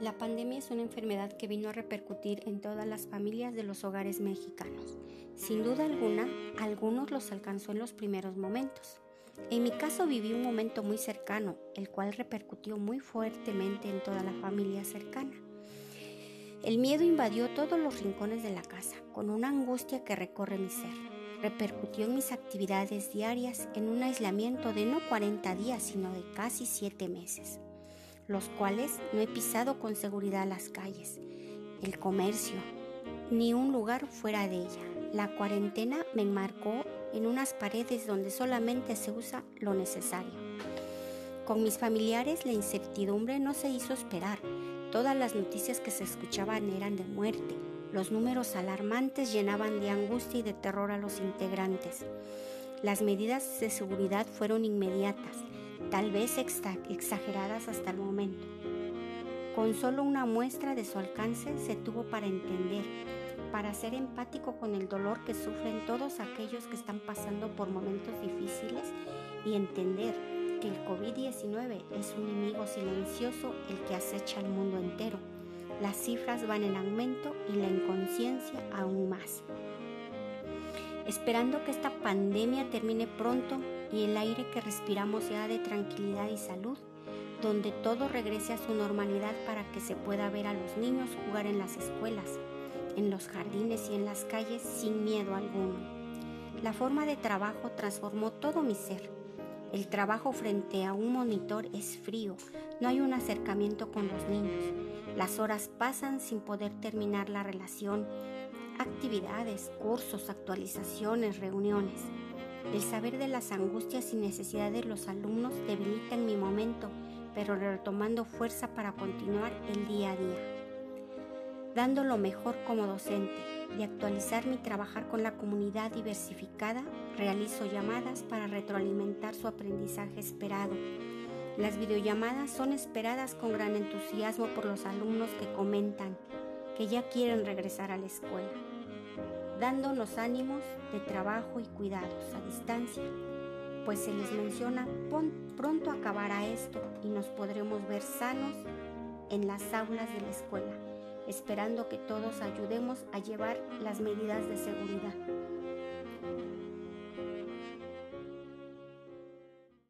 La pandemia es una enfermedad que vino a repercutir en todas las familias de los hogares mexicanos. Sin duda alguna, algunos los alcanzó en los primeros momentos. En mi caso viví un momento muy cercano, el cual repercutió muy fuertemente en toda la familia cercana. El miedo invadió todos los rincones de la casa, con una angustia que recorre mi ser. Repercutió en mis actividades diarias en un aislamiento de no 40 días, sino de casi 7 meses los cuales no he pisado con seguridad las calles, el comercio, ni un lugar fuera de ella. La cuarentena me enmarcó en unas paredes donde solamente se usa lo necesario. Con mis familiares la incertidumbre no se hizo esperar. Todas las noticias que se escuchaban eran de muerte. Los números alarmantes llenaban de angustia y de terror a los integrantes. Las medidas de seguridad fueron inmediatas tal vez exageradas hasta el momento. Con solo una muestra de su alcance se tuvo para entender, para ser empático con el dolor que sufren todos aquellos que están pasando por momentos difíciles y entender que el COVID-19 es un enemigo silencioso el que acecha al mundo entero. Las cifras van en aumento y la inconsciencia aún más. Esperando que esta pandemia termine pronto y el aire que respiramos sea de tranquilidad y salud, donde todo regrese a su normalidad para que se pueda ver a los niños jugar en las escuelas, en los jardines y en las calles sin miedo alguno. La forma de trabajo transformó todo mi ser. El trabajo frente a un monitor es frío, no hay un acercamiento con los niños. Las horas pasan sin poder terminar la relación, actividades, cursos, actualizaciones, reuniones. El saber de las angustias y necesidades de los alumnos debilita en mi momento, pero retomando fuerza para continuar el día a día. Dando lo mejor como docente, de actualizarme y trabajar con la comunidad diversificada, realizo llamadas para retroalimentar su aprendizaje esperado. Las videollamadas son esperadas con gran entusiasmo por los alumnos que comentan que ya quieren regresar a la escuela dándonos ánimos de trabajo y cuidados a distancia, pues se les menciona pronto acabará esto y nos podremos ver sanos en las aulas de la escuela, esperando que todos ayudemos a llevar las medidas de seguridad.